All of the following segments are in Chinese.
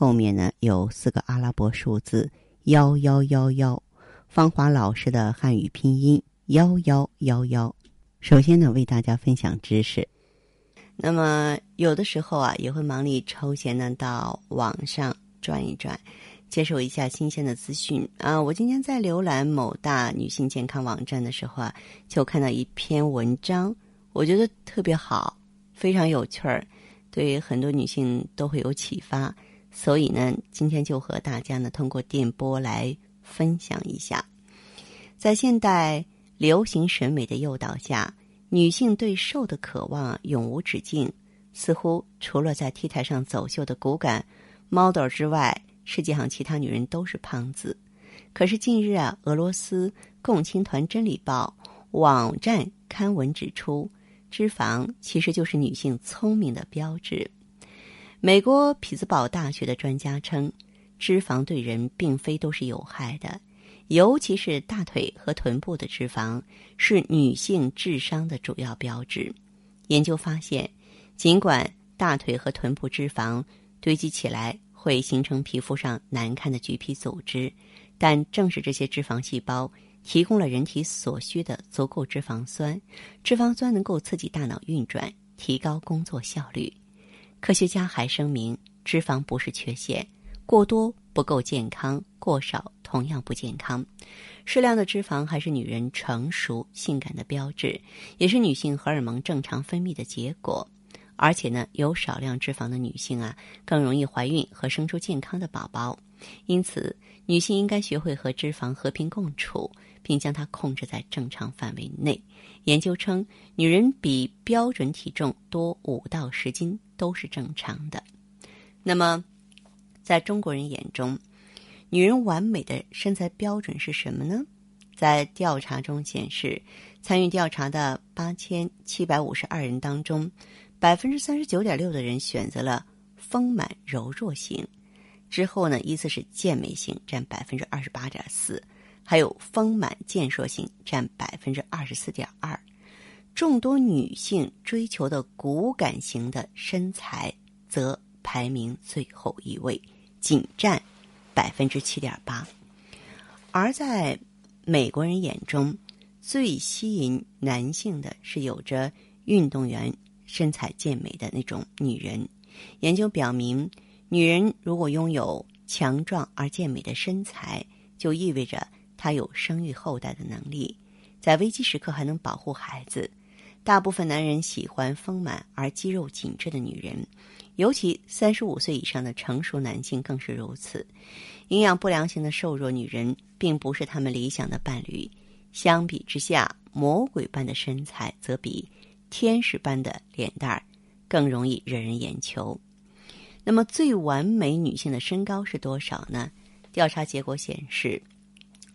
后面呢有四个阿拉伯数字幺幺幺幺。芳华老师的汉语拼音幺幺幺幺。首先呢，为大家分享知识。那么有的时候啊，也会忙里抽闲呢到网上转一转，接受一下新鲜的资讯啊。我今天在浏览某大女性健康网站的时候啊，就看到一篇文章，我觉得特别好，非常有趣儿，对很多女性都会有启发。所以呢，今天就和大家呢通过电波来分享一下，在现代流行审美的诱导下。女性对瘦的渴望永无止境，似乎除了在 T 台上走秀的骨感 model 之外，世界上其他女人都是胖子。可是近日啊，俄罗斯共青团真理报网站刊文指出，脂肪其实就是女性聪明的标志。美国匹兹堡大学的专家称，脂肪对人并非都是有害的。尤其是大腿和臀部的脂肪是女性智商的主要标志。研究发现，尽管大腿和臀部脂肪堆积起来会形成皮肤上难看的橘皮组织，但正是这些脂肪细胞提供了人体所需的足够脂肪酸。脂肪酸能够刺激大脑运转，提高工作效率。科学家还声明，脂肪不是缺陷，过多不够健康，过少。同样不健康，适量的脂肪还是女人成熟性感的标志，也是女性荷尔蒙正常分泌的结果。而且呢，有少量脂肪的女性啊，更容易怀孕和生出健康的宝宝。因此，女性应该学会和脂肪和平共处，并将它控制在正常范围内。研究称，女人比标准体重多五到十斤都是正常的。那么，在中国人眼中，女人完美的身材标准是什么呢？在调查中显示，参与调查的八千七百五十二人当中，百分之三十九点六的人选择了丰满柔弱型。之后呢，依次是健美型占百分之二十八点四，还有丰满健硕型占百分之二十四点二。众多女性追求的骨感型的身材则排名最后一位，仅占。百分之七点八，而在美国人眼中，最吸引男性的是有着运动员身材健美的那种女人。研究表明，女人如果拥有强壮而健美的身材，就意味着她有生育后代的能力，在危机时刻还能保护孩子。大部分男人喜欢丰满而肌肉紧致的女人。尤其三十五岁以上的成熟男性更是如此。营养不良型的瘦弱女人并不是他们理想的伴侣。相比之下，魔鬼般的身材则比天使般的脸蛋儿更容易惹人眼球。那么，最完美女性的身高是多少呢？调查结果显示，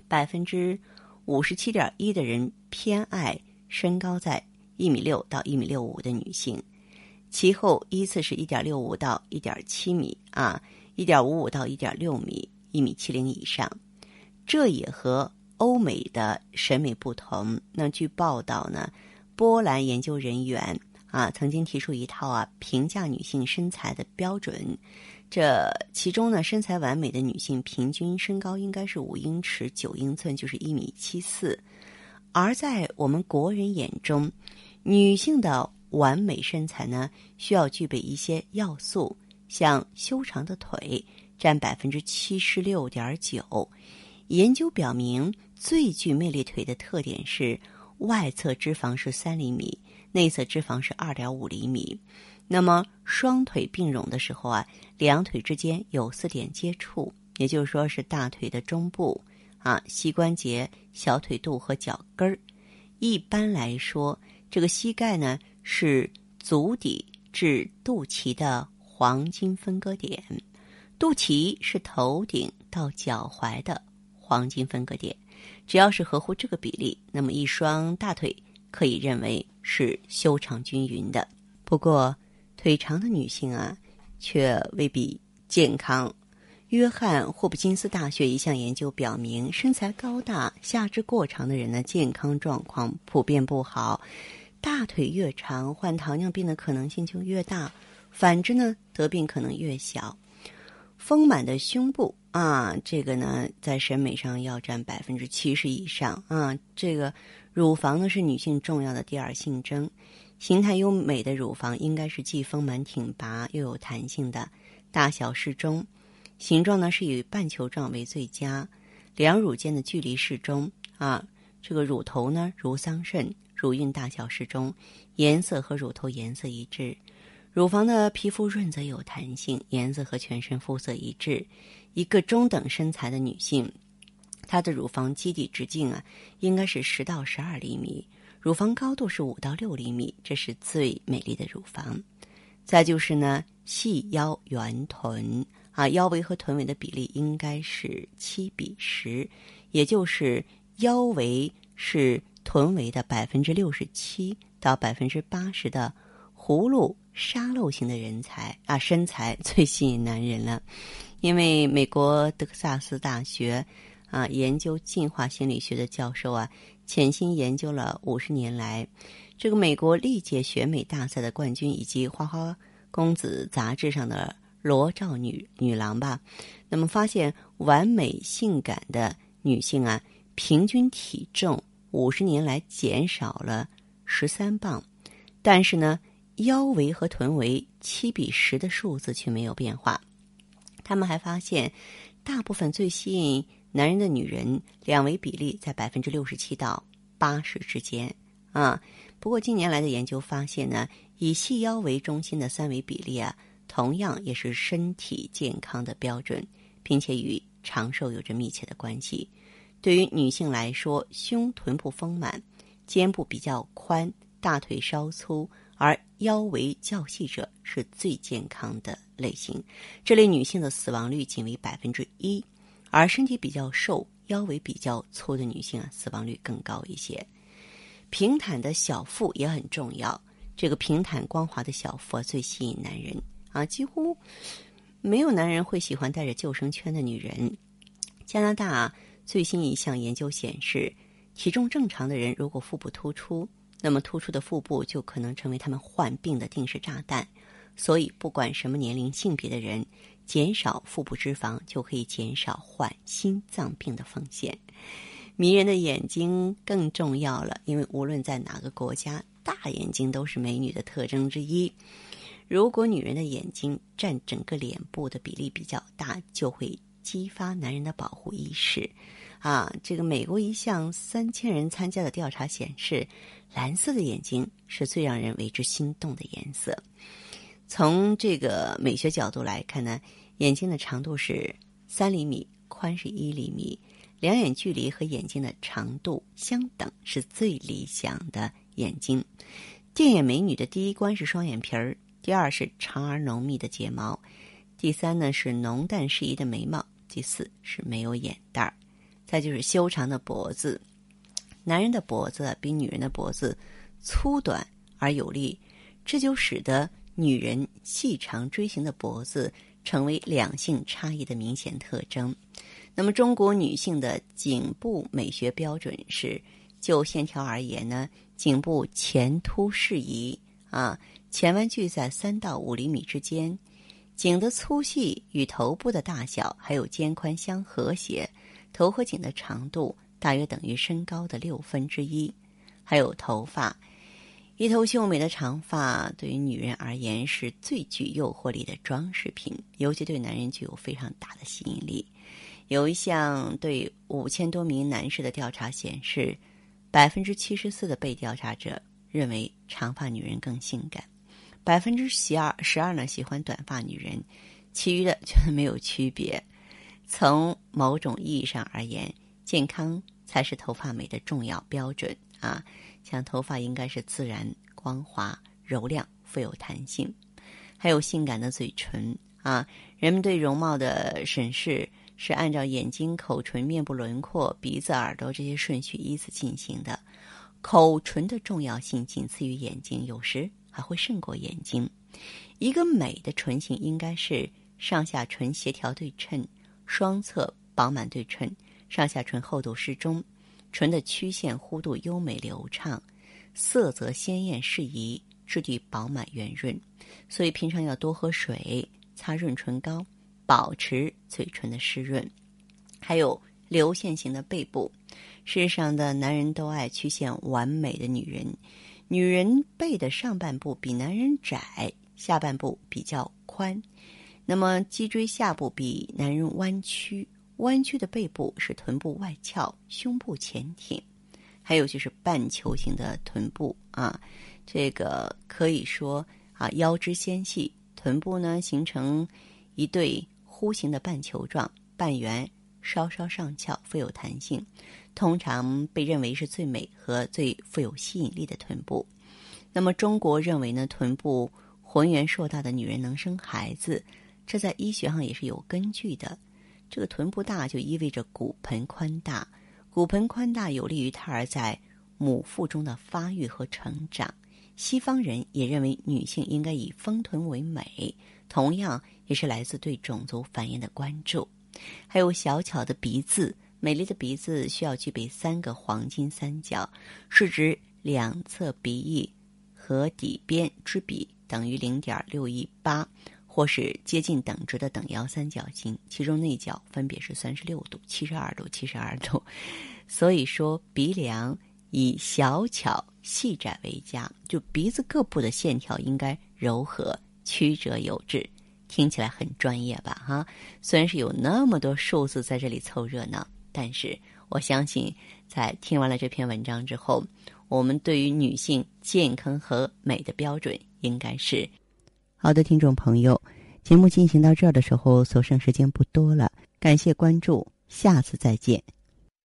百分之五十七点一的人偏爱身高在一米六到一米六五的女性。其后依次是一点六五到一点七米啊，一点五五到一点六米，一米七零以上。这也和欧美的审美不同。那据报道呢，波兰研究人员啊曾经提出一套啊评价女性身材的标准。这其中呢，身材完美的女性平均身高应该是五英尺九英寸，就是一米七四。而在我们国人眼中，女性的。完美身材呢，需要具备一些要素，像修长的腿占百分之七十六点九。研究表明，最具魅力腿的特点是外侧脂肪是三厘米，内侧脂肪是二点五厘米。那么双腿并拢的时候啊，两腿之间有四点接触，也就是说是大腿的中部啊、膝关节、小腿肚和脚跟儿。一般来说，这个膝盖呢。是足底至肚脐的黄金分割点，肚脐是头顶到脚踝的黄金分割点，只要是合乎这个比例，那么一双大腿可以认为是修长均匀的。不过，腿长的女性啊，却未必健康。约翰霍普金斯大学一项研究表明，身材高大、下肢过长的人呢，健康状况普遍不好。大腿越长，患糖尿病的可能性就越大；反之呢，得病可能越小。丰满的胸部啊，这个呢，在审美上要占百分之七十以上啊。这个乳房呢，是女性重要的第二性征。形态优美的乳房应该是既丰满挺拔又有弹性的，大小适中。形状呢是以半球状为最佳，两乳间的距离适中啊。这个乳头呢如桑葚，乳晕大小适中，颜色和乳头颜色一致。乳房的皮肤润泽有弹性，颜色和全身肤色一致。一个中等身材的女性，她的乳房基底直径啊应该是十到十二厘米，乳房高度是五到六厘米，这是最美丽的乳房。再就是呢，细腰圆臀。啊，腰围和臀围的比例应该是七比十，也就是腰围是臀围的百分之六十七到百分之八十的葫芦沙漏型的人才啊，身材最吸引男人了。因为美国德克萨斯大学啊研究进化心理学的教授啊，潜心研究了五十年来，这个美国历届选美大赛的冠军以及《花花公子》杂志上的。裸照女女郎吧，那么发现完美性感的女性啊，平均体重五十年来减少了十三磅，但是呢，腰围和臀围七比十的数字却没有变化。他们还发现，大部分最吸引男人的女人两围比例在百分之六十七到八十之间啊。不过近年来的研究发现呢，以细腰为中心的三维比例啊。同样也是身体健康的标准，并且与长寿有着密切的关系。对于女性来说，胸臀部丰满、肩部比较宽、大腿稍粗而腰围较细者是最健康的类型。这类女性的死亡率仅为百分之一，而身体比较瘦、腰围比较粗的女性啊，死亡率更高一些。平坦的小腹也很重要，这个平坦光滑的小腹最吸引男人。啊，几乎没有男人会喜欢带着救生圈的女人。加拿大最新一项研究显示，体重正常的人如果腹部突出，那么突出的腹部就可能成为他们患病的定时炸弹。所以，不管什么年龄、性别的人，减少腹部脂肪就可以减少患心脏病的风险。迷人的眼睛更重要了，因为无论在哪个国家，大眼睛都是美女的特征之一。如果女人的眼睛占整个脸部的比例比较大，就会激发男人的保护意识。啊，这个美国一项三千人参加的调查显示，蓝色的眼睛是最让人为之心动的颜色。从这个美学角度来看呢，眼睛的长度是三厘米，宽是一厘米，两眼距离和眼睛的长度相等是最理想的眼睛。电眼美女的第一关是双眼皮儿。第二是长而浓密的睫毛，第三呢是浓淡适宜的眉毛，第四是没有眼袋儿，再就是修长的脖子。男人的脖子比女人的脖子粗短而有力，这就使得女人细长锥形的脖子成为两性差异的明显特征。那么，中国女性的颈部美学标准是：就线条而言呢，颈部前凸适宜啊。前弯距在三到五厘米之间，颈的粗细与头部的大小还有肩宽相和谐，头和颈的长度大约等于身高的六分之一。还有头发，一头秀美的长发对于女人而言是最具诱惑力的装饰品，尤其对男人具有非常大的吸引力。有一项对五千多名男士的调查显示，百分之七十四的被调查者认为长发女人更性感。百分之十二十二呢喜欢短发女人，其余的全没有区别。从某种意义上而言，健康才是头发美的重要标准啊！像头发应该是自然、光滑、柔亮、富有弹性，还有性感的嘴唇啊，人们对容貌的审视是按照眼睛、口唇、面部轮廓、鼻子、耳朵这些顺序依次进行的。口唇的重要性仅次于眼睛，有时还会胜过眼睛。一个美的唇形应该是上下唇协调对称，双侧饱满对称，上下唇厚度适中，唇的曲线弧度优美流畅，色泽鲜艳适宜，质地饱满圆润。所以平常要多喝水，擦润唇膏，保持嘴唇的湿润。还有流线型的背部，世上的男人都爱曲线完美的女人，女人背的上半部比男人窄。下半部比较宽，那么脊椎下部比男人弯曲，弯曲的背部是臀部外翘，胸部前挺，还有就是半球形的臀部啊，这个可以说啊腰肢纤细，臀部呢形成一对弧形的半球状，半圆，稍稍上翘，富有弹性，通常被认为是最美和最富有吸引力的臀部。那么中国认为呢，臀部。浑圆硕大的女人能生孩子，这在医学上也是有根据的。这个臀部大就意味着骨盆宽大，骨盆宽大有利于胎儿在母腹中的发育和成长。西方人也认为女性应该以丰臀为美，同样也是来自对种族繁衍的关注。还有小巧的鼻子，美丽的鼻子需要具备三个黄金三角，是指两侧鼻翼和底边之比。等于零点六一八，或是接近等值的等腰三角形，其中内角分别是三十六度、七十二度、七十二度。所以说，鼻梁以小巧细窄为佳，就鼻子各部的线条应该柔和曲折有致，听起来很专业吧？哈，虽然是有那么多数字在这里凑热闹，但是我相信，在听完了这篇文章之后，我们对于女性健康和美的标准。应该是好的，听众朋友，节目进行到这儿的时候，所剩时间不多了。感谢关注，下次再见。